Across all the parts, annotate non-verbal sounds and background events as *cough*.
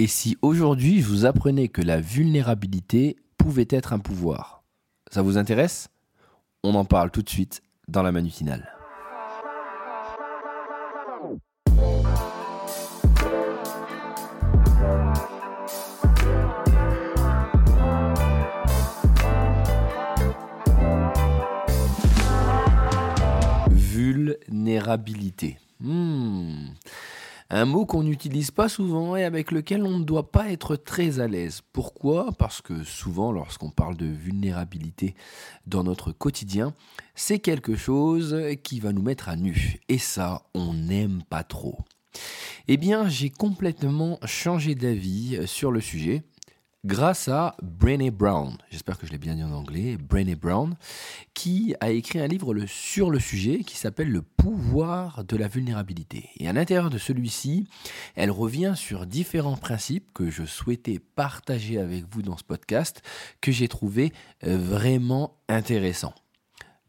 Et si aujourd'hui vous apprenais que la vulnérabilité pouvait être un pouvoir Ça vous intéresse? On en parle tout de suite dans la manutinale. Vulnérabilité. Hmm. Un mot qu'on n'utilise pas souvent et avec lequel on ne doit pas être très à l'aise. Pourquoi? Parce que souvent, lorsqu'on parle de vulnérabilité dans notre quotidien, c'est quelque chose qui va nous mettre à nu. Et ça, on n'aime pas trop. Eh bien, j'ai complètement changé d'avis sur le sujet grâce à Brené Brown, j'espère que je l'ai bien dit en anglais, Brené Brown, qui a écrit un livre sur le sujet qui s'appelle Le pouvoir de la vulnérabilité. Et à l'intérieur de celui-ci, elle revient sur différents principes que je souhaitais partager avec vous dans ce podcast, que j'ai trouvé euh, vraiment intéressants.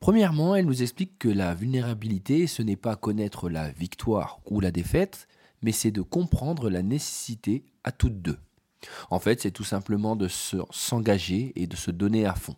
Premièrement, elle nous explique que la vulnérabilité, ce n'est pas connaître la victoire ou la défaite, mais c'est de comprendre la nécessité à toutes deux. En fait, c'est tout simplement de s'engager et de se donner à fond.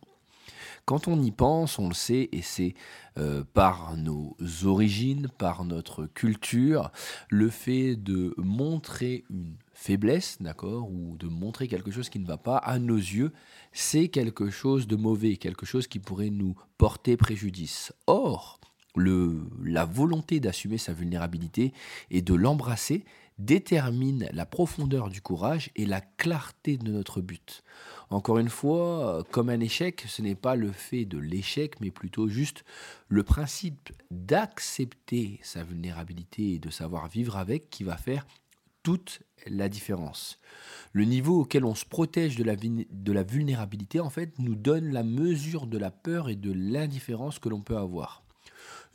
Quand on y pense, on le sait, et c'est euh, par nos origines, par notre culture, le fait de montrer une faiblesse, d'accord, ou de montrer quelque chose qui ne va pas, à nos yeux, c'est quelque chose de mauvais, quelque chose qui pourrait nous porter préjudice. Or, la volonté d'assumer sa vulnérabilité et de l'embrasser, détermine la profondeur du courage et la clarté de notre but. Encore une fois, comme un échec, ce n'est pas le fait de l'échec, mais plutôt juste le principe d'accepter sa vulnérabilité et de savoir vivre avec qui va faire toute la différence. Le niveau auquel on se protège de la, vulnérabilité, en fait, nous donne la mesure de la peur et de l'indifférence que l'on peut avoir.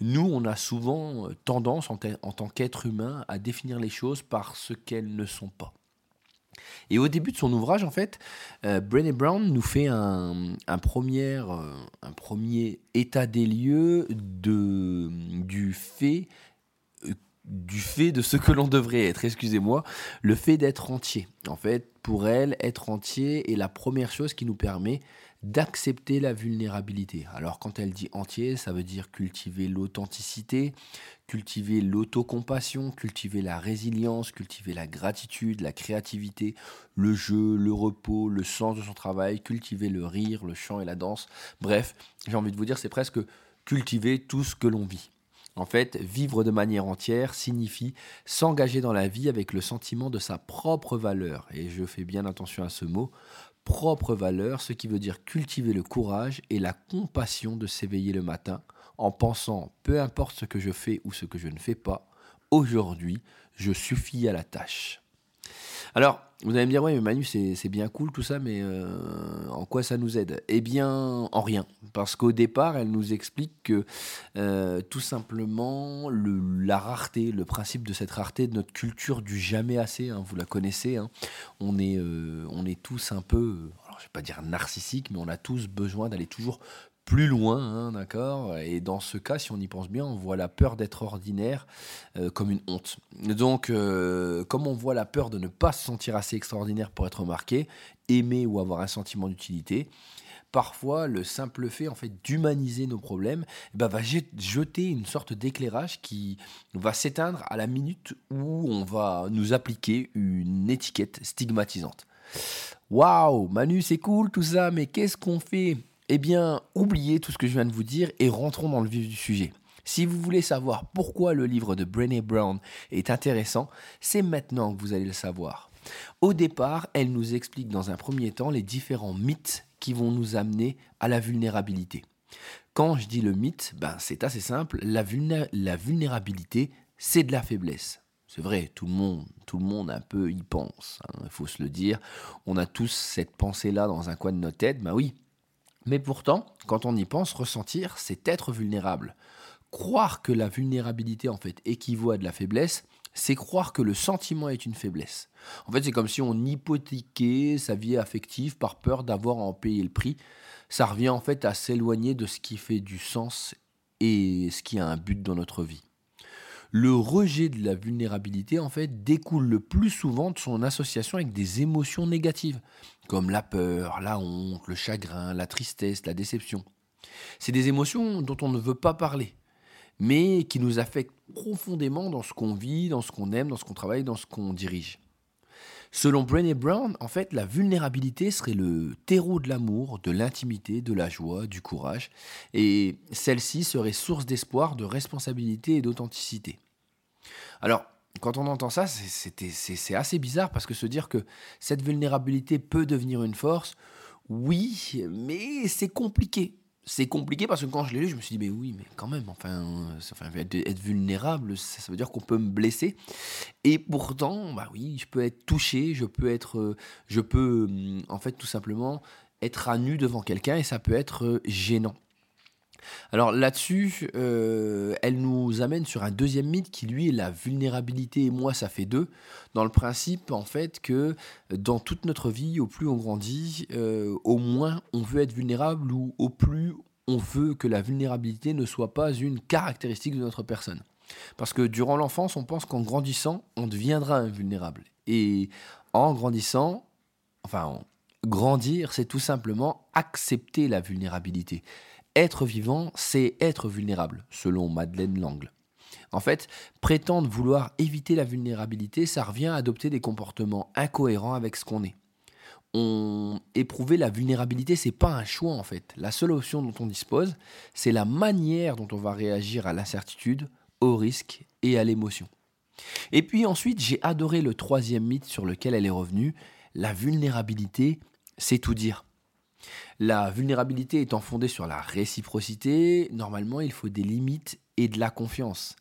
Nous, on a souvent euh, tendance, en, tant qu'être humain, à définir les choses par ce qu'elles ne sont pas. Et au début de son ouvrage, en fait, euh, Brené Brown nous fait un, premier, euh, premier état des lieux du fait du fait de ce que l'on devrait être, excusez-moi, le fait d'être entier. En fait, pour elle, être entier est la première chose qui nous permet d'accepter la vulnérabilité. Alors quand elle dit entier, ça veut dire cultiver l'authenticité, cultiver l'autocompassion, cultiver la résilience, cultiver la gratitude, la créativité, le jeu, le repos, le sens de son travail, cultiver le rire, le chant et la danse. Bref, j'ai envie de vous dire, c'est presque cultiver tout ce que l'on vit. En fait, vivre de manière entière signifie s'engager dans la vie avec le sentiment de sa propre valeur. Et je fais bien attention à ce mot, propre valeur, ce qui veut dire cultiver le courage et la compassion de s'éveiller le matin en pensant, peu importe ce que je fais ou ce que je ne fais pas, aujourd'hui, je suffis à la tâche. Alors, vous allez me dire, ouais, mais Manu, c'est bien cool tout ça, mais euh, en quoi ça nous aide? Eh bien, en rien. Parce qu'au départ, elle nous explique que euh, tout simplement, la rareté, le principe de cette rareté de notre culture du jamais assez, hein, vous la connaissez, hein. on, est, euh, on est tous un peu, alors je vais pas dire narcissique, mais on a tous besoin d'aller toujours plus loin, hein, d'accord? Et dans ce cas, si on y pense bien, on voit la peur d'être ordinaire euh, comme une honte. Donc, comme on voit la peur de ne pas se sentir assez extraordinaire pour être remarqué, aimé ou avoir un sentiment d'utilité, parfois le simple fait en fait d'humaniser nos problèmes eh ben, va jeter une sorte d'éclairage qui va s'éteindre à la minute où on va nous appliquer une étiquette stigmatisante. Waouh, Manu, c'est cool tout ça, mais qu'est-ce qu'on fait? Eh bien, oubliez tout ce que je viens de vous dire et rentrons dans le vif du sujet. Si vous voulez savoir pourquoi le livre de Brené Brown est intéressant, c'est maintenant que vous allez le savoir. Au départ, elle nous explique dans un premier temps les différents mythes qui vont nous amener à la vulnérabilité. Quand je dis le mythe, ben c'est assez simple, la, vulnérabilité, c'est de la faiblesse. C'est vrai, tout le monde, tout le monde un peu y pense, hein, il faut se le dire. On a tous cette pensée-là dans un coin de notre tête, ben oui, mais pourtant, quand on y pense, ressentir, c'est être vulnérable. Croire que la vulnérabilité en fait équivaut à de la faiblesse, c'est croire que le sentiment est une faiblesse. En fait, c'est comme si on hypothéquait sa vie affective par peur d'avoir à en payer le prix. Ça revient en fait à s'éloigner de ce qui fait du sens et ce qui a un but dans notre vie. Le rejet de la vulnérabilité, en fait, découle le plus souvent de son association avec des émotions négatives, comme la peur, la honte, le chagrin, la tristesse, la déception. C'est des émotions dont on ne veut pas parler, mais qui nous affectent profondément dans ce qu'on vit, dans ce qu'on aime, dans ce qu'on travaille, dans ce qu'on dirige. Selon Brené Brown, en fait, la vulnérabilité serait le terreau de l'amour, de l'intimité, de la joie, du courage, et celle-ci serait source d'espoir, de responsabilité et d'authenticité. Alors, quand on entend ça, c'est assez bizarre parce que se dire que cette vulnérabilité peut devenir une force, oui, mais c'est compliqué c'est compliqué parce que quand je l'ai lu, je me suis dit, mais oui, mais quand même, enfin, être, vulnérable, ça, veut dire qu'on peut me blesser. Et pourtant, bah oui, je peux être touché, je peux être, euh, je peux, hum, en fait, tout simplement être à nu devant quelqu'un et ça peut être euh, gênant. Alors là-dessus, euh, elle nous amène sur un deuxième mythe qui lui est la vulnérabilité et moi ça fait deux. Dans le principe en fait que dans toute notre vie, au plus on grandit, euh, au moins on veut être vulnérable ou au plus on veut que la vulnérabilité ne soit pas une caractéristique de notre personne. Parce que durant l'enfance, on pense qu'en grandissant, on deviendra invulnérable. Et en grandissant, enfin, grandir, c'est tout simplement accepter la vulnérabilité. Être vivant, c'est être vulnérable, selon Madeleine Langle. En fait, prétendre vouloir éviter la vulnérabilité, ça revient à adopter des comportements incohérents avec ce qu'on est. On éprouver la vulnérabilité, c'est pas un choix en fait. La seule option dont on dispose, c'est la manière dont on va réagir à l'incertitude, au risque et à l'émotion. Et puis ensuite, j'ai adoré le troisième mythe sur lequel elle est revenue. La vulnérabilité, c'est tout dire. La vulnérabilité étant fondée sur la réciprocité, normalement il faut des limites et de la confiance.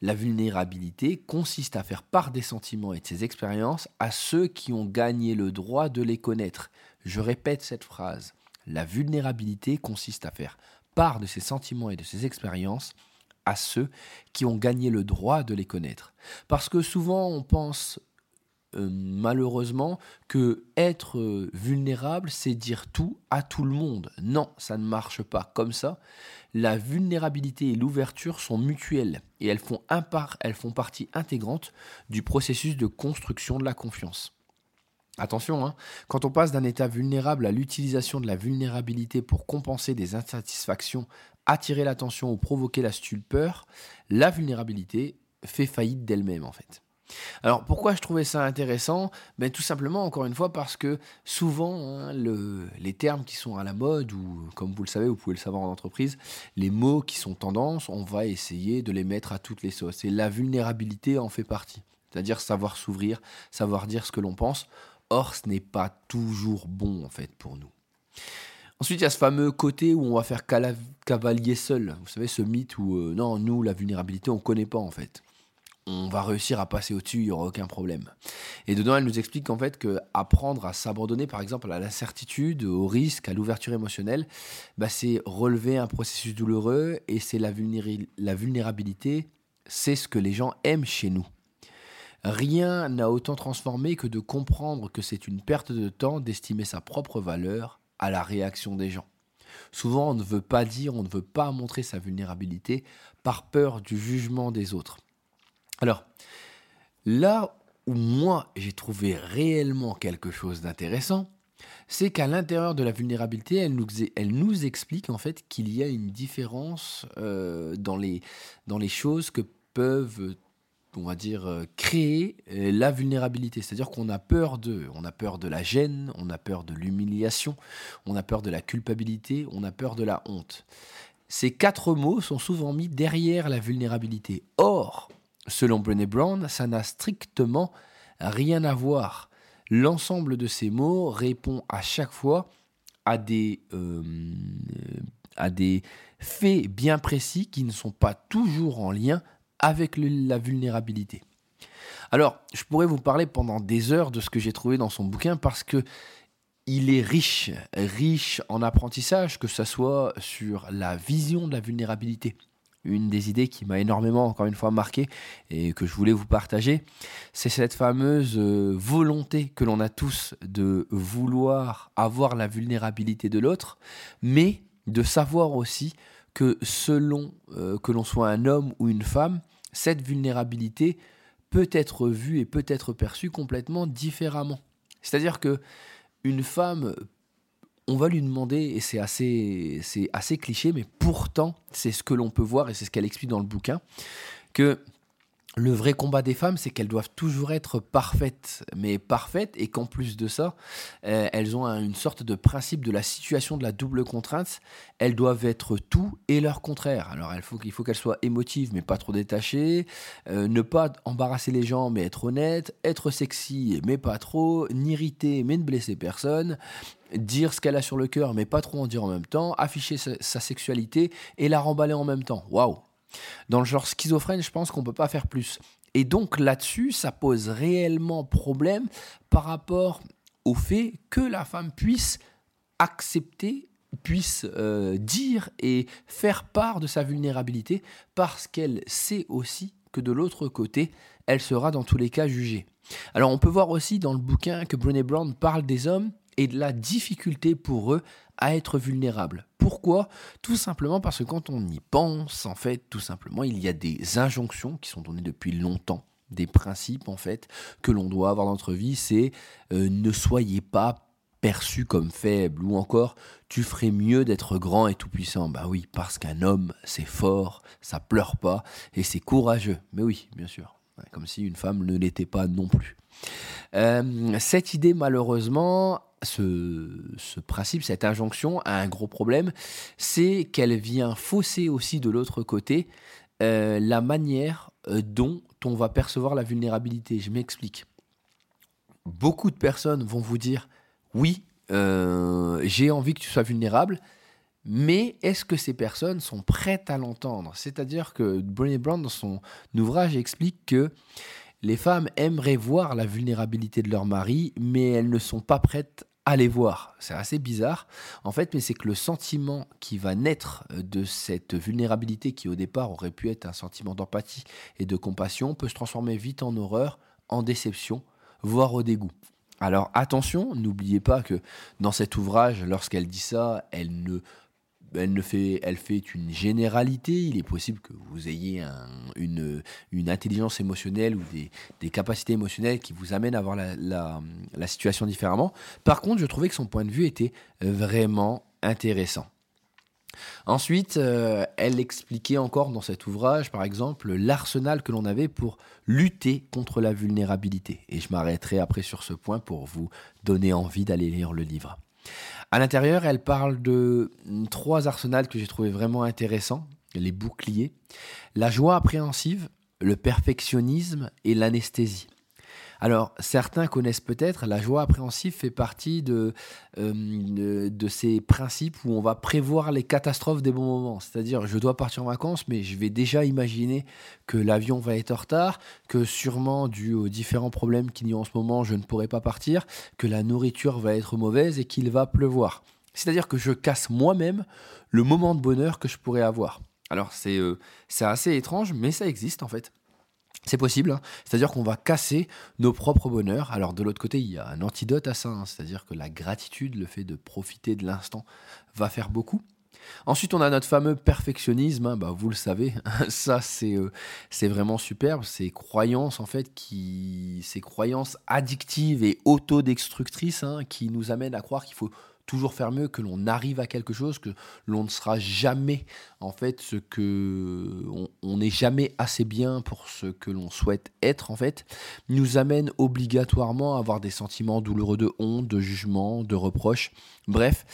La vulnérabilité consiste à faire part des sentiments et de ses expériences à ceux qui ont gagné le droit de les connaître. Je répète cette phrase. La vulnérabilité consiste à faire part de ses sentiments et de ses expériences à ceux qui ont gagné le droit de les connaître. Parce que souvent on pense euh, malheureusement que être euh, vulnérable, c'est dire tout à tout le monde. Non, ça ne marche pas comme ça. La vulnérabilité et l'ouverture sont mutuelles et elles font, elles font partie intégrante du processus de construction de la confiance. Attention, hein, quand on passe d'un état vulnérable à l'utilisation de la vulnérabilité pour compenser des insatisfactions, attirer l'attention ou provoquer la stupeur, la vulnérabilité fait faillite d'elle-même en fait. Alors pourquoi je trouvais ça intéressant? Ben, Tout simplement, encore une fois, parce que souvent, hein, les termes qui sont à la mode, ou comme vous le savez, vous pouvez le savoir en entreprise, les mots qui sont tendance, on va essayer de les mettre à toutes les sauces. Et la vulnérabilité en fait partie. C'est-à-dire savoir s'ouvrir, savoir dire ce que l'on pense. Or, ce n'est pas toujours bon, en fait, pour nous. Ensuite, il y a ce fameux côté où on va faire cavalier seul. Vous savez, ce mythe où, euh, non, nous, la vulnérabilité, on ne connaît pas, en fait on va réussir à passer au-dessus, il n'y aura aucun problème. Et dedans, elle nous explique qu'en fait, que apprendre à s'abandonner, par exemple, à l'incertitude, au risque, à l'ouverture émotionnelle, bah, c'est relever un processus douloureux et c'est la, la vulnérabilité, c'est ce que les gens aiment chez nous. Rien n'a autant transformé que de comprendre que c'est une perte de temps d'estimer sa propre valeur à la réaction des gens. Souvent, on ne veut pas dire, on ne veut pas montrer sa vulnérabilité par peur du jugement des autres. Alors, là où moi j'ai trouvé réellement quelque chose d'intéressant, c'est qu'à l'intérieur de la vulnérabilité, elle nous, explique en fait qu'il y a une différence euh, dans, les, dans les choses que peuvent, on va dire, euh, créer euh, la vulnérabilité. C'est-à-dire qu'on a peur de, on a peur de la gêne, on a peur de l'humiliation, on a peur de la culpabilité, on a peur de la honte. Ces quatre mots sont souvent mis derrière la vulnérabilité. Or, Selon Brené Brown, ça n'a strictement rien à voir. L'ensemble de ces mots répond à chaque fois à des, euh, faits bien précis qui ne sont pas toujours en lien avec la vulnérabilité. Alors, je pourrais vous parler pendant des heures de ce que j'ai trouvé dans son bouquin parce que il est riche, riche en apprentissage, que ce soit sur la vision de la vulnérabilité, une des idées qui m'a énormément, encore une fois, marqué et que je voulais vous partager, c'est cette fameuse euh, volonté que l'on a tous de vouloir avoir la vulnérabilité de l'autre, mais de savoir aussi que selon euh, que l'on soit un homme ou une femme, cette vulnérabilité peut être vue et peut être perçue complètement différemment. C'est-à-dire que une femme, on va lui demander, et c'est assez, c'est assez cliché, mais pourtant, c'est ce que l'on peut voir, et c'est ce qu'elle explique dans le bouquin, que le vrai combat des femmes, c'est qu'elles doivent toujours être parfaites, mais parfaites, et qu'en plus de ça, euh, elles ont une sorte de principe de la situation de la double contrainte. Elles doivent être tout et leur contraire. Alors, il faut, faut qu'elles soient émotives, mais pas trop détachées, euh, ne pas embarrasser les gens, mais être honnête, être sexy, mais pas trop, n'irriter, mais ne blesser personne, dire ce qu'elle a sur le cœur, mais pas trop en dire en même temps, afficher sa, sa sexualité et la remballer en même temps. Waouh dans le genre schizophrène, je pense qu'on ne peut pas faire plus. Et donc là-dessus, ça pose réellement problème par rapport au fait que la femme puisse accepter, puisse euh, dire et faire part de sa vulnérabilité parce qu'elle sait aussi que de l'autre côté, elle sera dans tous les cas jugée. Alors on peut voir aussi dans le bouquin que Brené Brown parle des hommes et de la difficulté pour eux à être vulnérables. Pourquoi? Tout simplement parce que quand on y pense, en fait, tout simplement, il y a des injonctions qui sont données depuis longtemps, des principes, en fait, que l'on doit avoir dans notre vie, c'est euh, ne soyez pas perçu comme faible ou encore tu ferais mieux d'être grand et tout puissant. Bah oui, parce qu'un homme, c'est fort, ça pleure pas et c'est courageux. Mais oui, bien sûr. Comme si une femme ne l'était pas non plus. Euh, cette idée, malheureusement, ce, principe, cette injonction a un gros problème, c'est qu'elle vient fausser aussi de l'autre côté euh, la manière euh, dont on va percevoir la vulnérabilité. Je m'explique. Beaucoup de personnes vont vous dire oui, euh, j'ai envie que tu sois vulnérable, mais est-ce que ces personnes sont prêtes à l'entendre? C'est-à-dire que Brené Brown, dans son ouvrage, explique que les femmes aimeraient voir la vulnérabilité de leur mari, mais elles ne sont pas prêtes allez voir. C'est assez bizarre, en fait, mais c'est que le sentiment qui va naître euh, de cette vulnérabilité qui au départ aurait pu être un sentiment d'empathie et de compassion peut se transformer vite en horreur, en déception, voire au dégoût. Alors attention, n'oubliez pas que dans cet ouvrage, lorsqu'elle dit ça, elle ne elle, fait, une généralité. Il est possible que vous ayez une, intelligence émotionnelle ou des, capacités émotionnelles qui vous amènent à voir la, la, situation différemment. Par contre, je trouvais que son point de vue était vraiment intéressant. Ensuite, euh, elle expliquait encore dans cet ouvrage, par exemple, l'arsenal que l'on avait pour lutter contre la vulnérabilité. Et je m'arrêterai après sur ce point pour vous donner envie d'aller lire le livre. À l'intérieur, elle parle de trois arsenals que j'ai trouvé vraiment intéressants les boucliers, la joie appréhensive, le perfectionnisme et l'anesthésie. Alors, certains connaissent peut-être, la joie appréhensive fait partie euh, de, de, ces principes où on va prévoir les catastrophes des bons moments. C'est-à-dire, je dois partir en vacances, mais je vais déjà imaginer que l'avion va être en retard, que sûrement, dû aux différents problèmes qu'il y a en ce moment, je ne pourrai pas partir, que la nourriture va être mauvaise et qu'il va pleuvoir. C'est-à-dire que je casse moi-même le moment de bonheur que je pourrais avoir. Alors, c'est euh, assez étrange, mais ça existe en fait. C'est possible, hein. c'est-à-dire qu'on va casser nos propres bonheurs. Alors de l'autre côté, il y a un antidote à ça, hein. c'est-à-dire que la gratitude, le fait de profiter de l'instant, va faire beaucoup. Ensuite, on a notre fameux perfectionnisme, hein. bah, vous le savez, *laughs* ça c'est euh, c'est vraiment superbe, ces croyances en fait qui ces croyances addictives et autodestructrices qui nous amènent à croire qu'il faut toujours faire mieux, que l'on arrive à quelque chose, que l'on ne sera jamais en fait ce que on n'est jamais assez bien pour ce que l'on souhaite être en fait, nous amène obligatoirement à avoir des sentiments douloureux de honte, de jugement, de reproche, bref,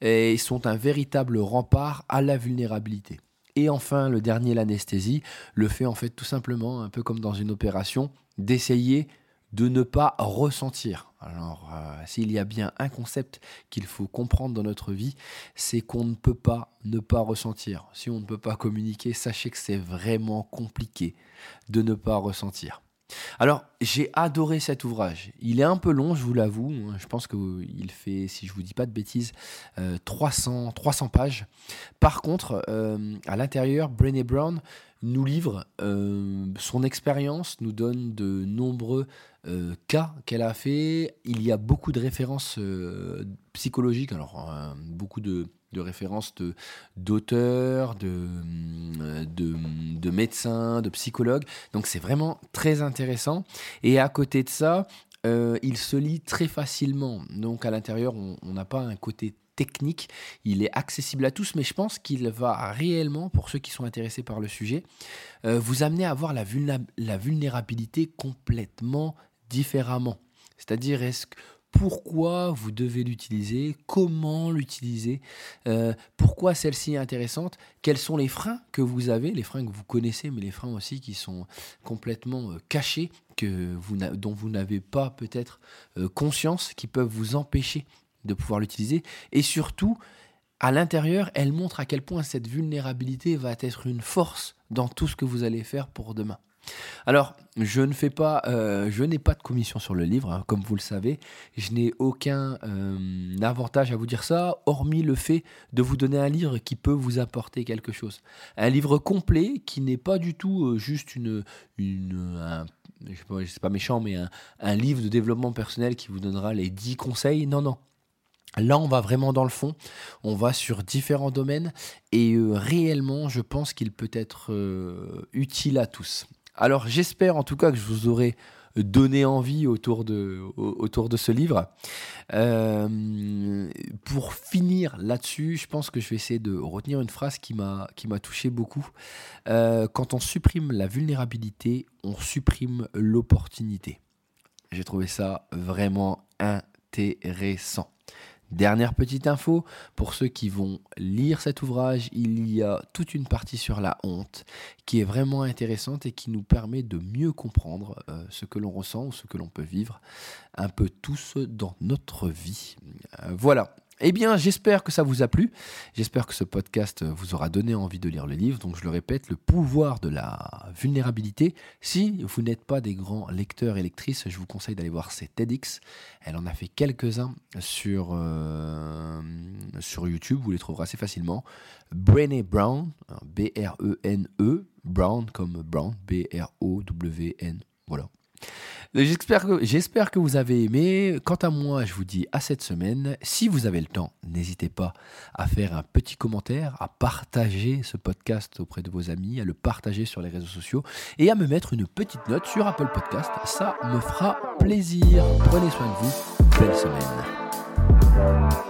et sont un véritable rempart à la vulnérabilité. Et enfin, le dernier, l'anesthésie, le fait en fait tout simplement, un peu comme dans une opération, d'essayer de ne pas ressentir. Alors, euh, s'il y a bien un concept qu'il faut comprendre dans notre vie, c'est qu'on ne peut pas ne pas ressentir. Si on ne peut pas communiquer, sachez que c'est vraiment compliqué de ne pas ressentir. Alors, j'ai adoré cet ouvrage. Il est un peu long, je vous l'avoue. Je pense qu'il fait, si je vous dis pas de bêtises, 300, euh, 300 pages. Par contre, euh, à l'intérieur, Brené Brown nous livre son expérience, nous donne de nombreux cas qu'elle a fait. Il y a beaucoup de références psychologiques, alors beaucoup de de références d'auteurs, de, de, de, médecins, de psychologues. Donc c'est vraiment très intéressant. Et à côté de ça, euh, il se lit très facilement. Donc à l'intérieur, on n'a pas un côté technique, il est accessible à tous, mais je pense qu'il va réellement, pour ceux qui sont intéressés par le sujet, euh, vous amener à voir la, vulnérabilité complètement différemment. C'est-à-dire, est-ce que pourquoi vous devez l'utiliser, comment l'utiliser, euh, pourquoi celle-ci est intéressante, quels sont les freins que vous avez, les freins que vous connaissez, mais les freins aussi qui sont complètement euh, cachés, que vous dont vous n'avez pas peut-être conscience, qui peuvent vous empêcher de pouvoir l'utiliser, et surtout, à l'intérieur, elle montre à quel point cette vulnérabilité va être une force dans tout ce que vous allez faire pour demain. Alors, je ne fais pas, euh, je n'ai pas de commission sur le livre, hein, comme vous le savez. Je n'ai aucun euh, avantage à vous dire ça, hormis le fait de vous donner un livre qui peut vous apporter quelque chose. Un livre complet qui n'est pas du tout euh, juste une, une je sais pas, méchant, mais un, un, livre de développement personnel qui vous donnera les 10 conseils. Non, non. Là, on va vraiment dans le fond, on va sur différents domaines et réellement, je pense qu'il peut être utile à tous. Alors j'espère en tout cas que je vous aurai donné envie autour de, ce livre. Euh, pour finir là-dessus, je pense que je vais essayer de retenir une phrase qui m'a touché beaucoup. Euh, quand on supprime la vulnérabilité, on supprime l'opportunité. J'ai trouvé ça vraiment intéressant. Dernière petite info, pour ceux qui vont lire cet ouvrage, il y a toute une partie sur la honte qui est vraiment intéressante et qui nous permet de mieux comprendre euh, ce que l'on ressent ou ce que l'on peut vivre un peu tous dans notre vie. Euh, voilà, eh bien, j'espère que ça vous a plu. J'espère que ce podcast vous aura donné envie de lire le livre. Donc, je le répète, le pouvoir de la vulnérabilité. Si vous n'êtes pas des grands lecteurs et lectrices, je vous conseille d'aller voir ses TEDx. Elle en a fait quelques-uns sur, euh, YouTube. Vous les trouverez assez facilement. Brené Brown, B-R-E-N-E, e, Brown comme Brown, B-R-O-W-N. Voilà. J'espère que, vous avez aimé. Quant à moi, je vous dis à cette semaine. Si vous avez le temps, n'hésitez pas à faire un petit commentaire, à partager ce podcast auprès de vos amis, à le partager sur les réseaux sociaux et à me mettre une petite note sur Apple Podcast. Ça me fera plaisir. Prenez soin de vous. Belle semaine.